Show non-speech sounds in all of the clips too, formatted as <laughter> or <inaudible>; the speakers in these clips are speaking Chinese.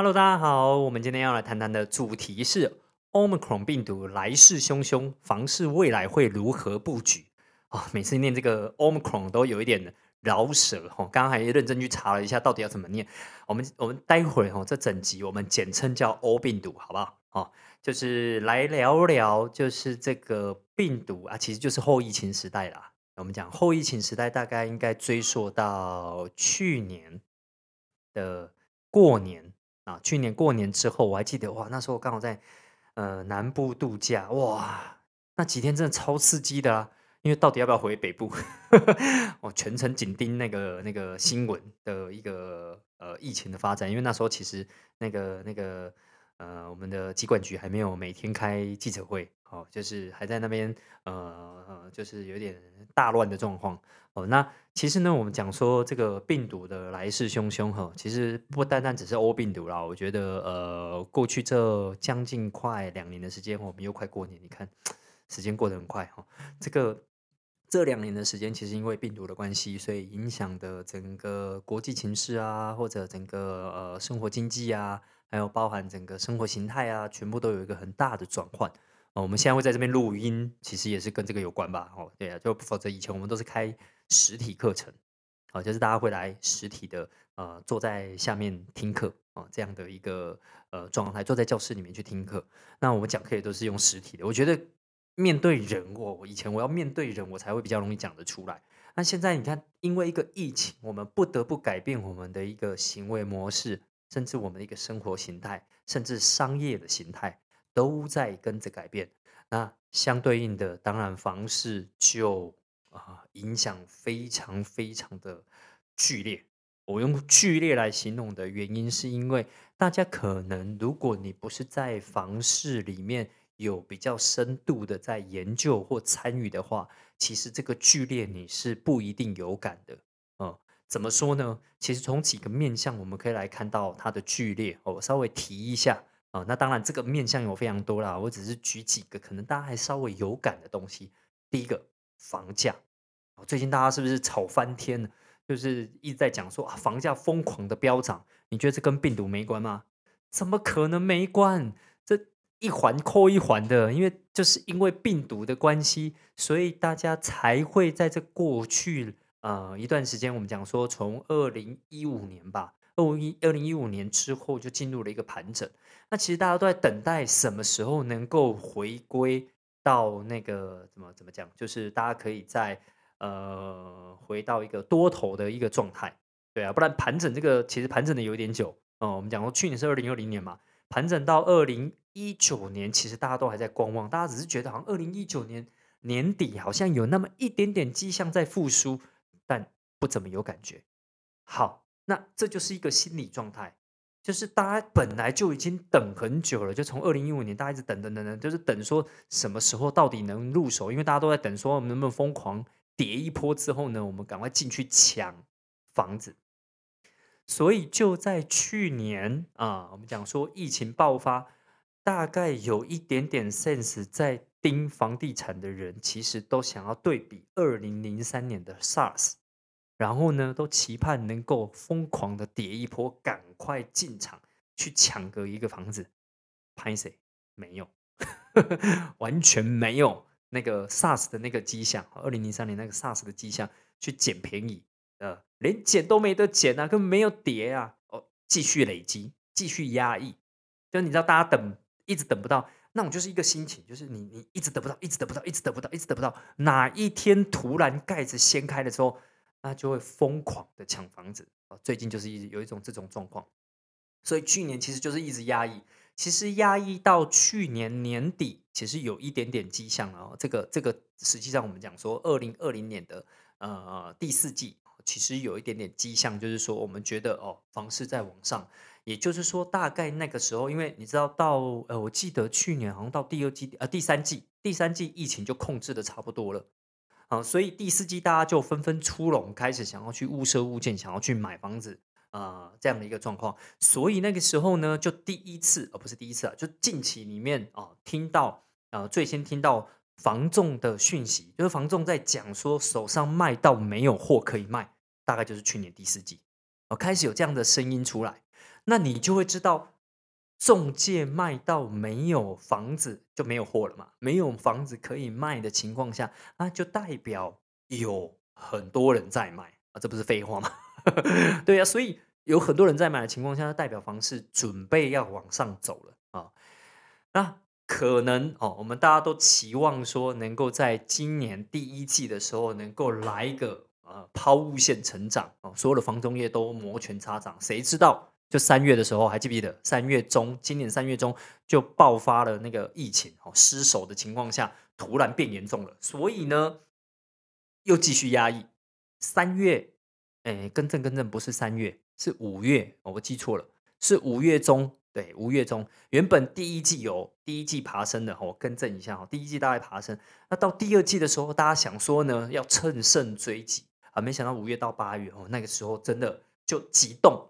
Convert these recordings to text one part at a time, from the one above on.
Hello，大家好，我们今天要来谈谈的主题是 Omicron 病毒来势汹汹，房市未来会如何布局啊？每次念这个 Omicron 都有一点饶舌哈，刚刚还认真去查了一下，到底要怎么念。我们我们待会哈，这整集我们简称叫 O 病毒，好不好？哦，就是来聊聊，就是这个病毒啊，其实就是后疫情时代啦。我们讲后疫情时代，大概应该追溯到去年的过年啊。去年过年之后，我还记得哇，那时候刚好在呃南部度假，哇，那几天真的超刺激的啊。因为到底要不要回北部，<laughs> 我全程紧盯那个那个新闻的一个呃疫情的发展。因为那时候其实那个那个呃我们的机管局还没有每天开记者会。哦，就是还在那边，呃，就是有点大乱的状况。哦，那其实呢，我们讲说这个病毒的来势汹汹，哈，其实不单单只是 O 病毒啦。我觉得，呃，过去这将近快两年的时间，我们又快过年，你看时间过得很快，哈。这个这两年的时间，其实因为病毒的关系，所以影响的整个国际情势啊，或者整个呃生活经济啊，还有包含整个生活形态啊，全部都有一个很大的转换。哦，我们现在会在这边录音，其实也是跟这个有关吧？哦，对啊，就否则以前我们都是开实体课程，哦，就是大家会来实体的，呃，坐在下面听课，哦，这样的一个呃状态，坐在教室里面去听课。那我们讲课也都是用实体的。我觉得面对人，我以前我要面对人，我才会比较容易讲得出来。那现在你看，因为一个疫情，我们不得不改变我们的一个行为模式，甚至我们的一个生活形态，甚至商业的形态。都在跟着改变，那相对应的，当然房市就啊影响非常非常的剧烈。我用剧烈来形容的原因，是因为大家可能，如果你不是在房市里面有比较深度的在研究或参与的话，其实这个剧烈你是不一定有感的。怎么说呢？其实从几个面向，我们可以来看到它的剧烈。我稍微提一下。啊，那当然，这个面向有非常多啦。我只是举几个可能大家还稍微有感的东西。第一个，房价。最近大家是不是炒翻天了？就是一直在讲说啊，房价疯狂的飙涨。你觉得这跟病毒没关吗？怎么可能没关？这一环扣一环的，因为就是因为病毒的关系，所以大家才会在这过去呃一段时间，我们讲说从二零一五年吧。二一二零一五年之后就进入了一个盘整，那其实大家都在等待什么时候能够回归到那个怎么怎么讲，就是大家可以在呃回到一个多头的一个状态，对啊，不然盘整这个其实盘整的有点久哦。我们讲说去年是二零二零年嘛，盘整到二零一九年，其实大家都还在观望，大家只是觉得好像二零一九年年底好像有那么一点点迹象在复苏，不怎么有感觉。好。那这就是一个心理状态，就是大家本来就已经等很久了，就从二零一五年大家一直等等等等，就是等说什么时候到底能入手，因为大家都在等说我们能不能疯狂跌一波之后呢，我们赶快进去抢房子。所以就在去年啊，我们讲说疫情爆发，大概有一点点 sense 在盯房地产的人，其实都想要对比二零零三年的 SARS。然后呢，都期盼能够疯狂的跌一波，赶快进场去抢个一个房子。拍谁？没有，<laughs> 完全没有那个 SARS 的那个迹象。二零零三年那个 SARS 的迹象，去捡便宜，呃，连捡都没得捡啊，根本没有跌啊。哦，继续累积，继续压抑。就你知道，大家等一直等不到，那种就是一个心情，就是你你一直得不到，一直得不到，一直得不到，一直得不到。哪一天突然盖子掀开的时候。那就会疯狂的抢房子啊！最近就是一直有一种这种状况，所以去年其实就是一直压抑，其实压抑到去年年底，其实有一点点迹象了哦。这个这个实际上我们讲说，二零二零年的呃第四季，其实有一点点迹象，就是说我们觉得哦，房市在往上，也就是说大概那个时候，因为你知道到呃，我记得去年好像到第二季呃第三季，第三季疫情就控制的差不多了。啊，所以第四季大家就纷纷出笼，开始想要去物色物件，想要去买房子，啊，这样的一个状况。所以那个时候呢，就第一次，而不是第一次啊，就近期里面啊，听到呃，最先听到房仲的讯息，就是房仲在讲说手上卖到没有货可以卖，大概就是去年第四季，哦，开始有这样的声音出来。那你就会知道，中介卖到没有房子就没有货了嘛，没有房子可以卖的情况下，那就代表有很多人在卖啊，这不是废话吗？<laughs> 对呀，所以有很多人在买的情况下，代表房市准备要往上走了啊。那可能哦，我们大家都期望说，能够在今年第一季的时候，能够来一个呃抛物线成长啊，所有的房中业都摩拳擦掌。谁知道，就三月的时候，还记不记得三月中，今年三月中就爆发了那个疫情哦，失守的情况下，突然变严重了，所以呢，又继续压抑。三月，哎，更正更正，不是三月，是五月，我记错了，是五月中。对，五月中原本第一季有第一季爬升的，我更正一下哈，第一季大概爬升，那到第二季的时候，大家想说呢，要乘胜追击啊，没想到五月到八月哦，那个时候真的就急动，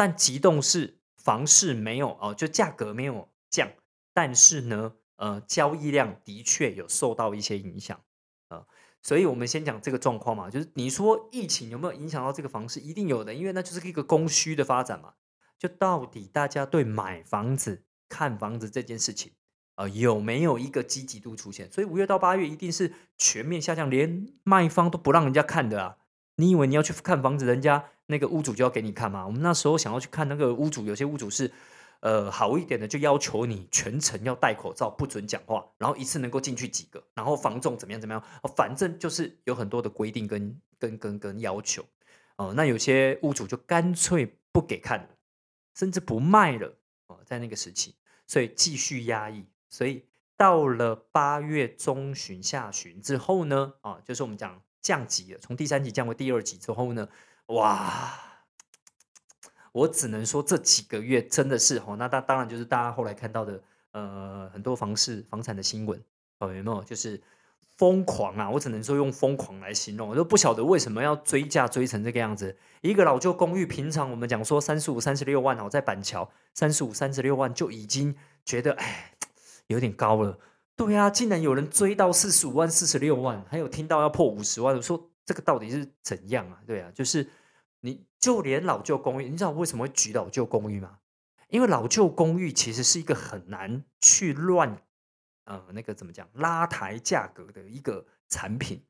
但急动是房市没有哦，就价格没有降，但是呢，呃，交易量的确有受到一些影响啊，所以我们先讲这个状况嘛，就是你说疫情有没有影响到这个房市，一定有的，因为那就是一个供需的发展嘛。就到底大家对买房子、看房子这件事情，呃，有没有一个积极度出现？所以五月到八月一定是全面下降，连卖方都不让人家看的啊！你以为你要去看房子，人家那个屋主就要给你看嘛？我们那时候想要去看那个屋主，有些屋主是，呃，好一点的就要求你全程要戴口罩，不准讲话，然后一次能够进去几个，然后房仲怎么样怎么样，反正就是有很多的规定跟跟跟跟要求。哦，那有些屋主就干脆不给看了。甚至不卖了哦，在那个时期，所以继续压抑。所以到了八月中旬下旬之后呢，啊，就是我们讲降级了，从第三级降为第二级之后呢，哇，我只能说这几个月真的是哦，那当当然就是大家后来看到的，呃，很多房市房产的新闻哦，有没有？就是。疯狂啊！我只能说用疯狂来形容，我都不晓得为什么要追价追成这个样子。一个老旧公寓，平常我们讲说三十五、三十六万哦，在板桥三十五、三十六万就已经觉得哎有点高了。对啊，竟然有人追到四十五万、四十六万，还有听到要破五十万，我说这个到底是怎样啊？对啊，就是你就连老旧公寓，你知道为什么会举老旧公寓吗？因为老旧公寓其实是一个很难去乱。呃，那个怎么讲？拉抬价格的一个产品。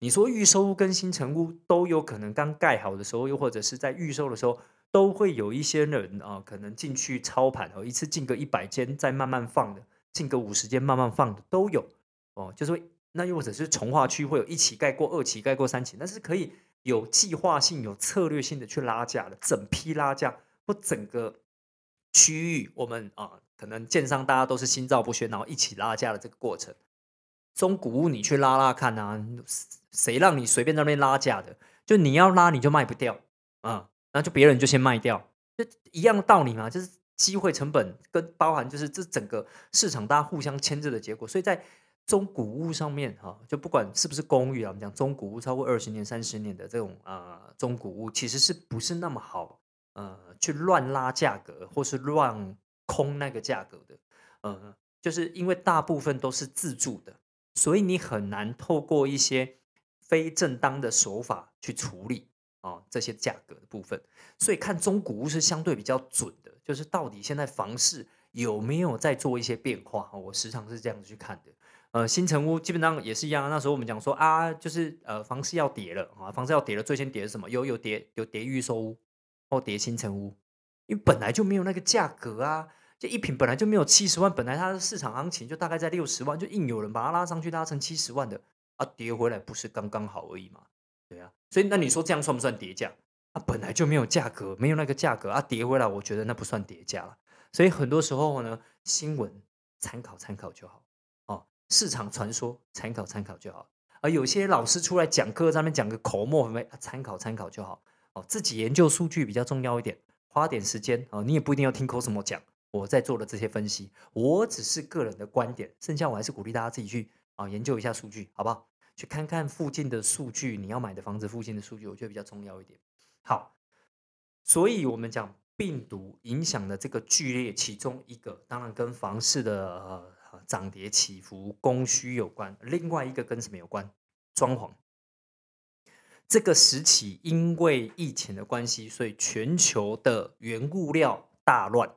你说预售屋跟新城屋都有可能刚盖好的时候，又或者是在预售的时候，都会有一些人啊，可能进去操盘哦，一次进个一百间，再慢慢放的，进个五十间慢慢放的都有哦。就是那又或者是从化区会有一起盖过、二期盖过、三期，那是可以有计划性、有策略性的去拉价的，整批拉价或整个区域，我们啊。可能建商大家都是心照不宣，然后一起拉价的这个过程，中古物你去拉拉看啊，谁让你随便在那边拉价的？就你要拉你就卖不掉啊，那就别人就先卖掉，就一样道理嘛，就是机会成本跟包含就是这整个市场大家互相牵制的结果。所以在中古屋上面哈，就不管是不是公寓啊，我们讲中古屋超过二十年、三十年的这种啊中古屋，其实是不是那么好呃去乱拉价格或是乱。空那个价格的，呃，就是因为大部分都是自住的，所以你很难透过一些非正当的手法去处理啊这些价格的部分。所以看中古屋是相对比较准的，就是到底现在房市有没有在做一些变化我时常是这样子去看的。呃，新城屋基本上也是一样，那时候我们讲说啊，就是呃房市要跌了啊，房市要跌了，最先跌是什么？有有跌有跌预售屋或跌新城屋。因为本来就没有那个价格啊，就一平本来就没有七十万，本来它的市场行情就大概在六十万，就硬有人把它拉上去，拉成七十万的啊，跌回来不是刚刚好而已嘛？对啊，所以那你说这样算不算跌价？啊，本来就没有价格，没有那个价格啊，跌回来，我觉得那不算跌价了。所以很多时候呢，新闻参考参考就好，市场传说参考参考就好，而有些老师出来讲课，上面讲个口沫，参考参考就好哦，自己研究数据比较重要一点。花点时间啊，你也不一定要听口什么讲。我在做的这些分析，我只是个人的观点，剩下我还是鼓励大家自己去啊研究一下数据，好不好？去看看附近的数据，你要买的房子附近的数据，我觉得比较重要一点。好，所以我们讲病毒影响的这个剧烈，其中一个当然跟房市的呃涨跌起伏、供需有关，另外一个跟什么有关？装潢。这个时期因为疫情的关系，所以全球的原物料大乱，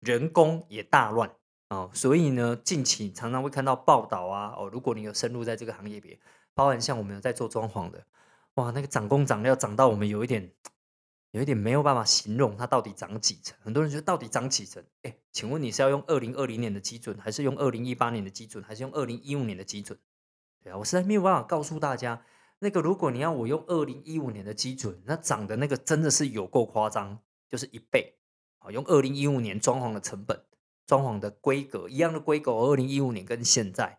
人工也大乱哦。所以呢，近期常常会看到报道啊，哦，如果你有深入在这个行业别，包含像我们有在做装潢的，哇，那个涨工涨料涨到我们有一点。有一点没有办法形容它到底涨几成，很多人觉得到底涨几成？哎，请问你是要用二零二零年的基准，还是用二零一八年的基准，还是用二零一五年的基准？对啊，我实在没有办法告诉大家，那个如果你要我用二零一五年的基准，那涨的那个真的是有够夸张，就是一倍啊！用二零一五年装潢的成本、装潢的规格一样的规格，二零一五年跟现在，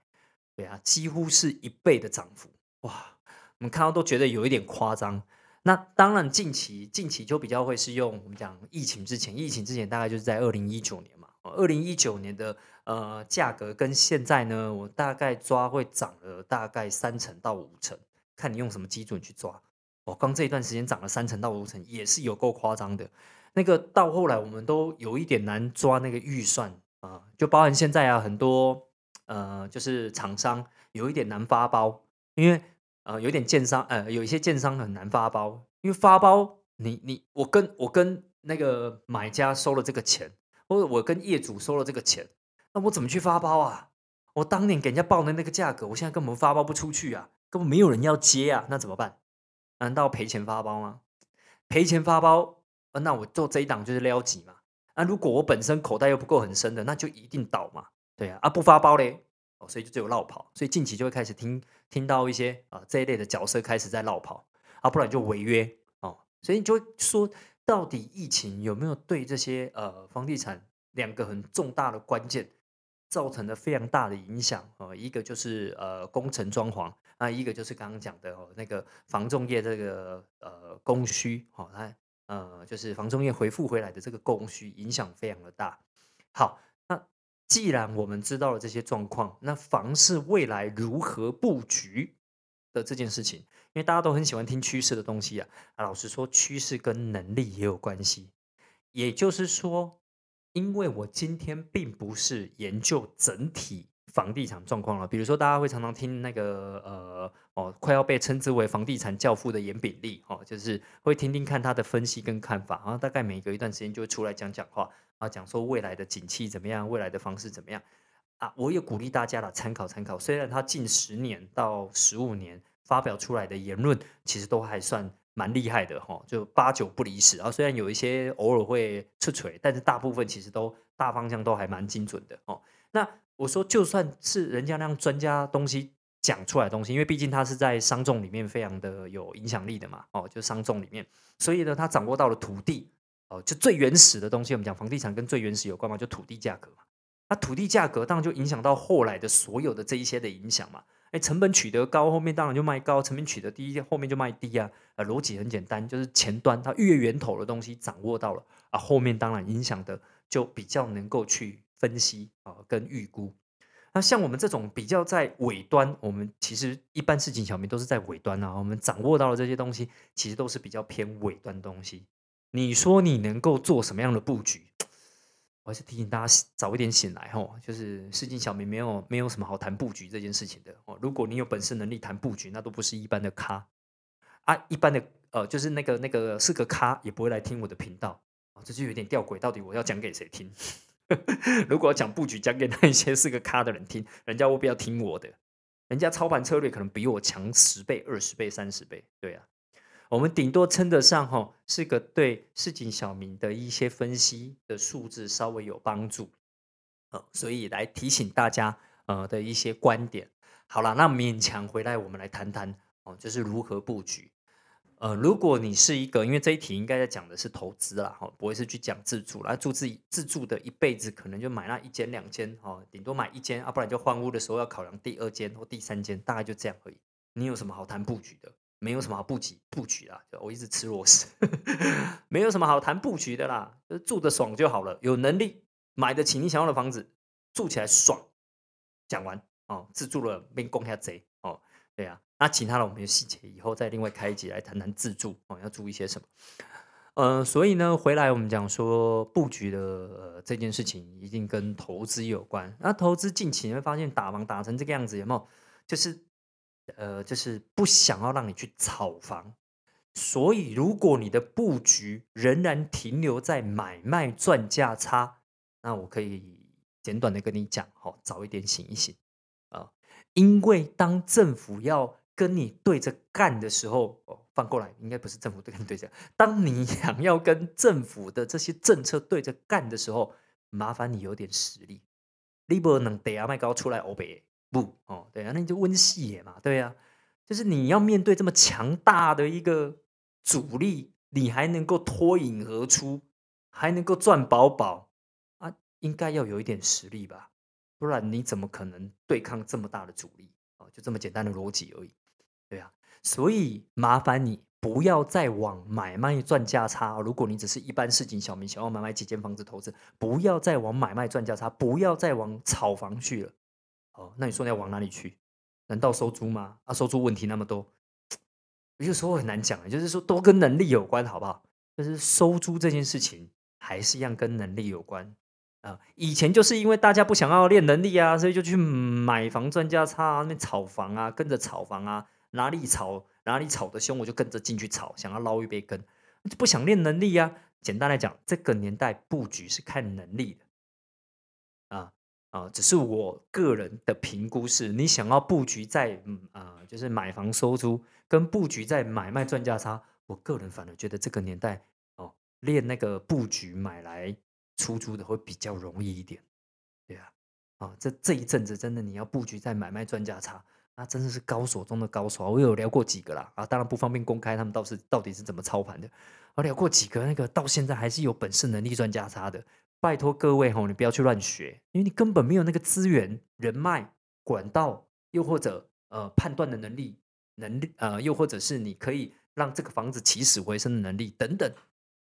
对啊，几乎是一倍的涨幅，哇！我们看到都觉得有一点夸张。那当然，近期近期就比较会是用我们讲疫情之前，疫情之前大概就是在二零一九年嘛。二零一九年的呃价格跟现在呢，我大概抓会涨了大概三成到五成，看你用什么基准去抓。我刚这一段时间涨了三成到五成，也是有够夸张的。那个到后来我们都有一点难抓那个预算啊，就包含现在啊很多呃就是厂商有一点难发包，因为。呃，有点建商，呃，有一些建商很难发包，因为发包，你你我跟我跟那个买家收了这个钱，或者我跟业主收了这个钱，那我怎么去发包啊？我当年给人家报的那个价格，我现在根本发包不出去啊，根本没有人要接啊，那怎么办？难道赔钱发包吗？赔钱发包，那我做这一档就是撩几嘛？那如果我本身口袋又不够很深的，那就一定倒嘛？对啊，啊不发包嘞？哦，所以就只有绕跑，所以近期就会开始听听到一些啊这一类的角色开始在绕跑，啊，不然就违约哦，所以你就说，到底疫情有没有对这些呃房地产两个很重大的关键造成了非常大的影响啊？一个就是呃工程装潢啊，一个就是刚刚讲的哦那个房仲业这个呃供需，好，它呃就是房仲业回复回来的这个供需影响非常的大，好。既然我们知道了这些状况，那房市未来如何布局的这件事情，因为大家都很喜欢听趋势的东西啊。老实说，趋势跟能力也有关系。也就是说，因为我今天并不是研究整体房地产状况了，比如说大家会常常听那个呃哦，快要被称之为房地产教父的严炳立哦，就是会听听看他的分析跟看法，然后大概每隔一段时间就会出来讲讲话。啊，讲说未来的景气怎么样，未来的方式怎么样啊？我也鼓励大家来参考参考。虽然他近十年到十五年发表出来的言论，其实都还算蛮厉害的哈，就八九不离十啊。虽然有一些偶尔会出锤，但是大部分其实都大方向都还蛮精准的哦。那我说，就算是人家那样专家东西讲出来的东西，因为毕竟他是在商众里面非常的有影响力的嘛，哦，就商众里面，所以呢，他掌握到了土地。哦，就最原始的东西，我们讲房地产跟最原始有关嘛，就土地价格嘛。那土地价格当然就影响到后来的所有的这一些的影响嘛。哎，成本取得高，后面当然就卖高；成本取得低，后面就卖低啊。呃，逻辑很简单，就是前端它越源头的东西掌握到了啊，后面当然影响的就比较能够去分析啊，跟预估。那像我们这种比较在尾端，我们其实一般事情小民都是在尾端啊，我们掌握到的这些东西，其实都是比较偏尾端东西。你说你能够做什么样的布局？我还是提醒大家早一点醒来哈，就是市井小民没有没有什么好谈布局这件事情的哦。如果你有本事能力谈布局，那都不是一般的咖啊，一般的呃，就是那个那个是个咖也不会来听我的频道啊，这就有点吊诡。到底我要讲给谁听？<laughs> 如果讲布局，讲给那一些是个咖的人听，人家未必要听我的，人家操盘策略可能比我强十倍、二十倍、三十倍，对啊。我们顶多称得上哈，是个对市井小民的一些分析的数字稍微有帮助，呃，所以来提醒大家呃的一些观点。好了，那勉强回来，我们来谈谈哦，就是如何布局。呃，如果你是一个，因为这一题应该在讲的是投资啦，哈，不会是去讲自住啦。住自己自住的一辈子，可能就买那一间两间，哈，顶多买一间啊，不然就换屋的时候要考量第二间或第三间，大概就这样而已。你有什么好谈布局的？没有什么好布局布局啦，我一直吃螺丝，<laughs> 没有什么好谈布局的啦，就住的爽就好了，有能力买得起你想要的房子，住起来爽。讲完哦，自住了被攻下贼哦，对啊，那其他的我们有细节以后再另外开一集来谈谈自住哦，要注意些什么？呃，所以呢，回来我们讲说布局的呃这件事情，一定跟投资有关。那投资近期你会发现打房打成这个样子，有没有？就是。呃，就是不想要让你去炒房所以，如果你的布局仍然停留在买卖赚价差，那我可以简短的跟你讲，好，早一点醒一醒啊！因为当政府要跟你对着干的时候，哦，反过来应该不是政府跟你对着，当你 <laughs> 想要跟政府的这些政策对着干的时候，麻烦你有点实力，你不能等下麦高出来欧北不哦，对啊，那你就温细野嘛，对啊，就是你要面对这么强大的一个。主力你还能够脱颖而出，还能够赚饱饱啊，应该要有一点实力吧，不然你怎么可能对抗这么大的主力啊？就这么简单的逻辑而已，对啊，所以麻烦你不要再往买卖赚价差。如果你只是一般市井小民，想要买卖几间房子投资，不要再往买卖赚价差，不要再往炒房去了。哦，那你说你要往哪里去？难道收租吗？啊，收租问题那么多。有时候很难讲就是说都跟能力有关，好不好？就是收租这件事情，还是一样跟能力有关啊。以前就是因为大家不想要练能力啊，所以就去买房赚价差，那炒房啊，跟着炒房啊，哪里炒哪里炒的凶，我就跟着进去炒，想要捞一杯羹，不想练能力啊。简单来讲，这个年代布局是看能力的啊。啊，只是我个人的评估是，你想要布局在嗯啊，就是买房收租，跟布局在买卖赚价差，我个人反而觉得这个年代哦，练那个布局买来出租的会比较容易一点，对啊，啊，这这一阵子真的你要布局在买卖赚价差，那真的是高手中的高手，我有聊过几个啦，啊，当然不方便公开他们倒是到底是怎么操盘的，我聊过几个那个到现在还是有本事能力赚价差的。拜托各位吼，你不要去乱学，因为你根本没有那个资源、人脉、管道，又或者呃判断的能力、能力呃，又或者是你可以让这个房子起死回生的能力等等，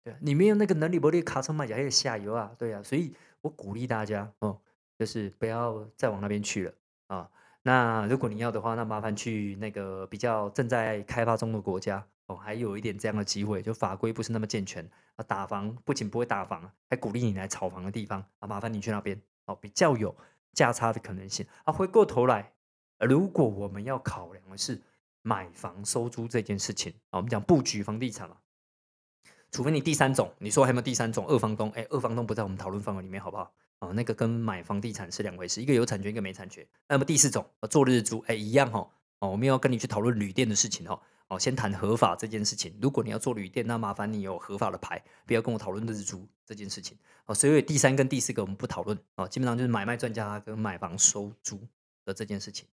对你没有那个能力，不你卡车卖家还有下游啊，对啊，所以我鼓励大家哦，就是不要再往那边去了啊。那如果你要的话，那麻烦去那个比较正在开发中的国家。哦，还有一点这样的机会，就法规不是那么健全啊，打房不仅不会打房，还鼓励你来炒房的地方啊，麻烦你去那边哦，比较有价差的可能性啊。回过头来，如果我们要考量的是买房收租这件事情啊，我们讲布局房地产嘛，除非你第三种，你说还有没有第三种二房东？哎，二房东不在我们讨论范围里面，好不好？哦，那个跟买房地产是两回事，一个有产权，一个没产权。那么第四种，做日租，哎，一样哈。哦，我们要跟你去讨论旅店的事情哈。哦，先谈合法这件事情。如果你要做旅店，那麻烦你有合法的牌，不要跟我讨论日租这件事情。哦，所以第三跟第四个我们不讨论。哦，基本上就是买卖专家跟买房收租的这件事情。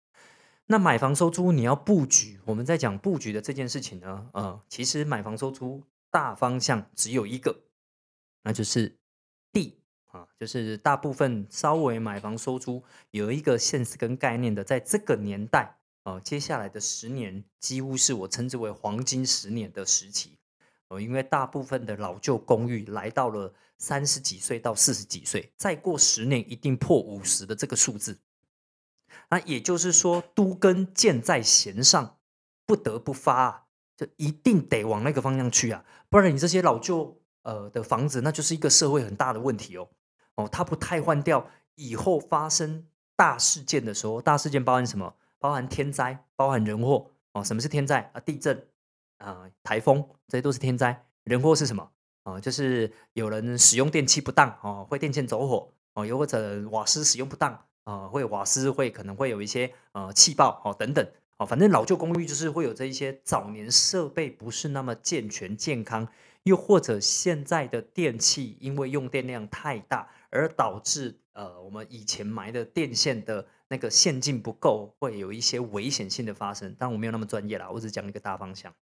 那买房收租你要布局，我们在讲布局的这件事情呢，呃，其实买房收租大方向只有一个，那就是啊，就是大部分稍微买房收租有一个现实跟概念的，在这个年代。呃，接下来的十年几乎是我称之为黄金十年的时期哦，因为大部分的老旧公寓来到了三十几岁到四十几岁，再过十年一定破五十的这个数字。那也就是说，都跟箭在弦上，不得不发啊，就一定得往那个方向去啊，不然你这些老旧呃的房子，那就是一个社会很大的问题哦。哦，它不太换掉，以后发生大事件的时候，大事件包含什么？包含天灾，包含人祸哦。什么是天灾啊？地震啊，台风，这些都是天灾。人祸是什么啊？就是有人使用电器不当哦，会电线走火哦，又或者瓦斯使用不当啊，会瓦斯会可能会有一些呃气爆哦等等哦。反正老旧公寓就是会有这一些早年设备不是那么健全健康，又或者现在的电器因为用电量太大而导致呃我们以前埋的电线的。那个线径不够，会有一些危险性的发生。但我没有那么专业啦，我只讲一个大方向，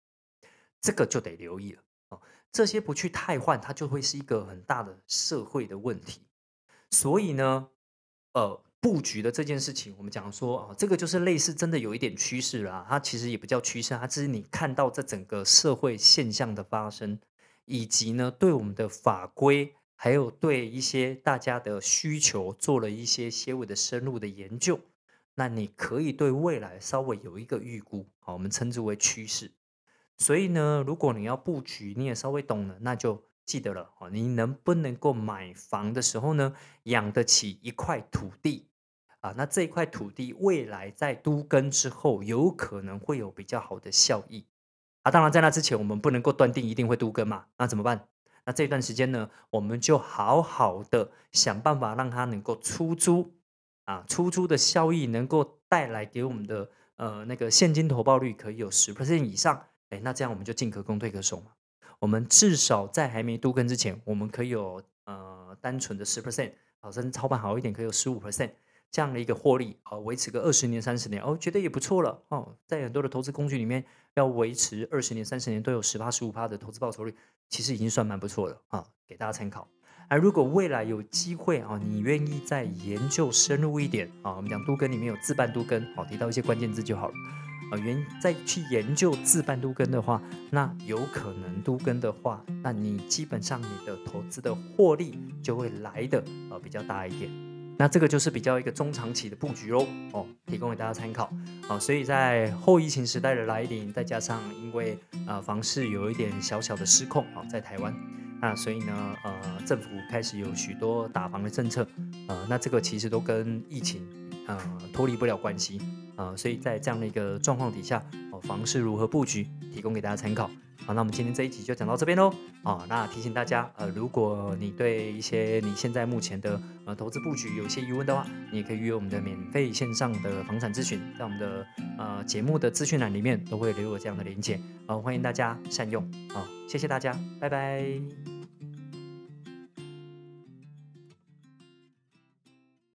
这个就得留意了哦。这些不去汰换，它就会是一个很大的社会的问题。所以呢，呃，布局的这件事情，我们讲说啊，这个就是类似真的有一点趋势啦。它其实也不叫趋势，它只是你看到这整个社会现象的发生，以及呢，对我们的法规。还有对一些大家的需求做了一些些微的深入的研究，那你可以对未来稍微有一个预估，好，我们称之为趋势。所以呢，如果你要布局，你也稍微懂了，那就记得了，哦，你能不能够买房的时候呢，养得起一块土地啊？那这一块土地未来在都根之后，有可能会有比较好的效益。啊。当然，在那之前，我们不能够断定一定会都跟嘛，那怎么办？那这段时间呢，我们就好好的想办法让它能够出租啊，出租的效益能够带来给我们的呃那个现金投报率可以有十 percent 以上，哎，那这样我们就进可攻退可守嘛。我们至少在还没都跟之前，我们可以有呃单纯的十 percent，好，甚至操盘好一点可以有十五 percent 这样的一个获利，呃，维持个二十年、三十年，哦，觉得也不错了哦。在很多的投资工具里面，要维持二十年、三十年都有十八、十五趴的投资报酬率，其实已经算蛮不错的啊，给大家参考。而如果未来有机会啊，你愿意再研究深入一点啊，我们讲都跟里面有自办都跟，好，提到一些关键字就好了。呃，原再去研究自办都跟的话，那有可能都跟的话，那你基本上你的投资的获利就会来的呃比较大一点。那这个就是比较一个中长期的布局喽，哦，提供给大家参考。哦，所以在后疫情时代的来临，再加上因为呃房市有一点小小的失控啊，在台湾，那所以呢，呃，政府开始有许多打房的政策，呃，那这个其实都跟疫情呃脱离不了关系。呃，所以在这样的一个状况底下，哦，房市如何布局，提供给大家参考。好，那我们今天这一集就讲到这边喽。哦，那提醒大家，呃，如果你对一些你现在目前的呃投资布局有一些疑问的话，你也可以约我们的免费线上的房产咨询，在我们的呃节目的资讯栏里面都会留有这样的连接。啊，欢迎大家善用。好，谢谢大家，拜拜。